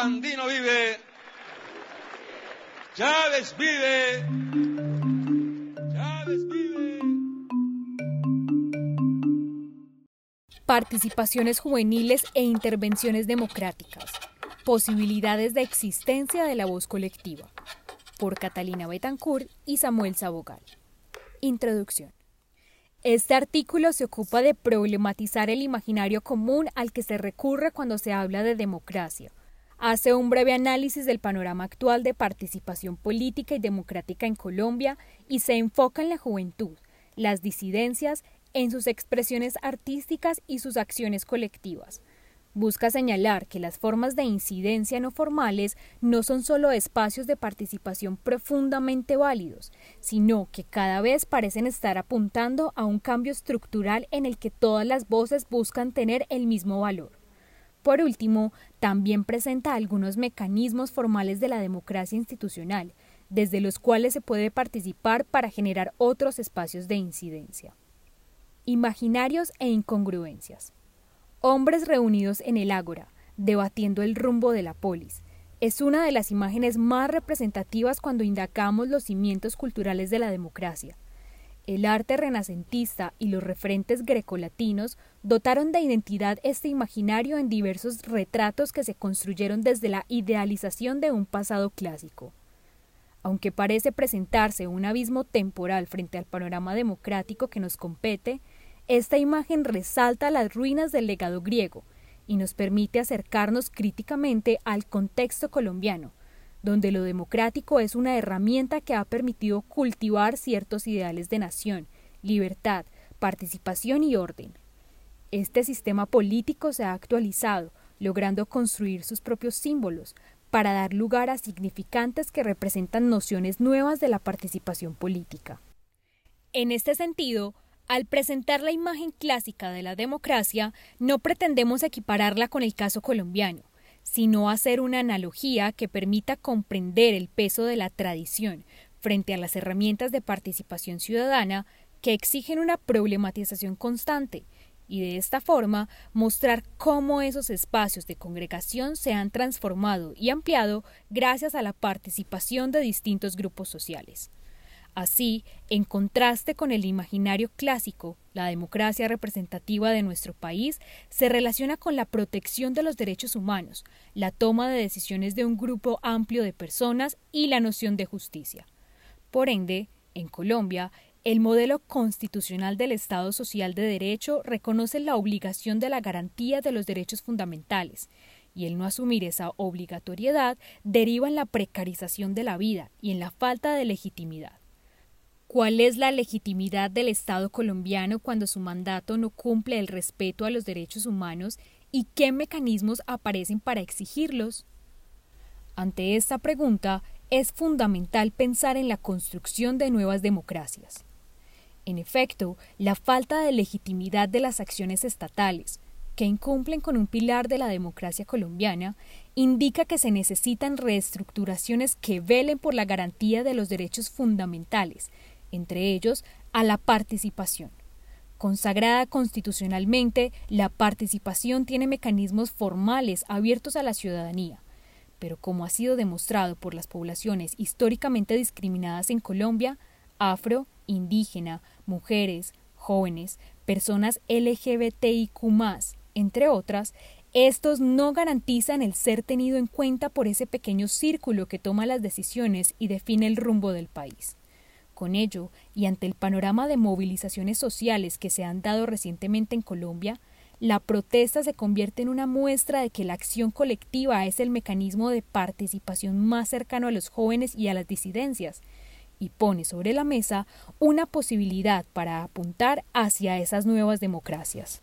Sandino vive. Chávez vive. Chávez vive. Participaciones juveniles e intervenciones democráticas. Posibilidades de existencia de la voz colectiva por Catalina Betancourt y Samuel Sabogal. Introducción. Este artículo se ocupa de problematizar el imaginario común al que se recurre cuando se habla de democracia. Hace un breve análisis del panorama actual de participación política y democrática en Colombia y se enfoca en la juventud, las disidencias, en sus expresiones artísticas y sus acciones colectivas, Busca señalar que las formas de incidencia no formales no son solo espacios de participación profundamente válidos, sino que cada vez parecen estar apuntando a un cambio estructural en el que todas las voces buscan tener el mismo valor. Por último, también presenta algunos mecanismos formales de la democracia institucional, desde los cuales se puede participar para generar otros espacios de incidencia. Imaginarios e incongruencias. Hombres reunidos en el ágora, debatiendo el rumbo de la polis. Es una de las imágenes más representativas cuando indagamos los cimientos culturales de la democracia. El arte renacentista y los referentes grecolatinos dotaron de identidad este imaginario en diversos retratos que se construyeron desde la idealización de un pasado clásico. Aunque parece presentarse un abismo temporal frente al panorama democrático que nos compete, esta imagen resalta las ruinas del legado griego y nos permite acercarnos críticamente al contexto colombiano, donde lo democrático es una herramienta que ha permitido cultivar ciertos ideales de nación, libertad, participación y orden. Este sistema político se ha actualizado, logrando construir sus propios símbolos, para dar lugar a significantes que representan nociones nuevas de la participación política. En este sentido, al presentar la imagen clásica de la democracia, no pretendemos equipararla con el caso colombiano, sino hacer una analogía que permita comprender el peso de la tradición frente a las herramientas de participación ciudadana que exigen una problematización constante y de esta forma mostrar cómo esos espacios de congregación se han transformado y ampliado gracias a la participación de distintos grupos sociales. Así, en contraste con el imaginario clásico, la democracia representativa de nuestro país se relaciona con la protección de los derechos humanos, la toma de decisiones de un grupo amplio de personas y la noción de justicia. Por ende, en Colombia, el modelo constitucional del Estado Social de Derecho reconoce la obligación de la garantía de los derechos fundamentales, y el no asumir esa obligatoriedad deriva en la precarización de la vida y en la falta de legitimidad. ¿Cuál es la legitimidad del Estado colombiano cuando su mandato no cumple el respeto a los derechos humanos y qué mecanismos aparecen para exigirlos? Ante esta pregunta, es fundamental pensar en la construcción de nuevas democracias. En efecto, la falta de legitimidad de las acciones estatales, que incumplen con un pilar de la democracia colombiana, indica que se necesitan reestructuraciones que velen por la garantía de los derechos fundamentales entre ellos a la participación. Consagrada constitucionalmente, la participación tiene mecanismos formales abiertos a la ciudadanía, pero como ha sido demostrado por las poblaciones históricamente discriminadas en Colombia, afro, indígena, mujeres, jóvenes, personas LGBTIQ, entre otras, estos no garantizan el ser tenido en cuenta por ese pequeño círculo que toma las decisiones y define el rumbo del país. Con ello, y ante el panorama de movilizaciones sociales que se han dado recientemente en Colombia, la protesta se convierte en una muestra de que la acción colectiva es el mecanismo de participación más cercano a los jóvenes y a las disidencias, y pone sobre la mesa una posibilidad para apuntar hacia esas nuevas democracias.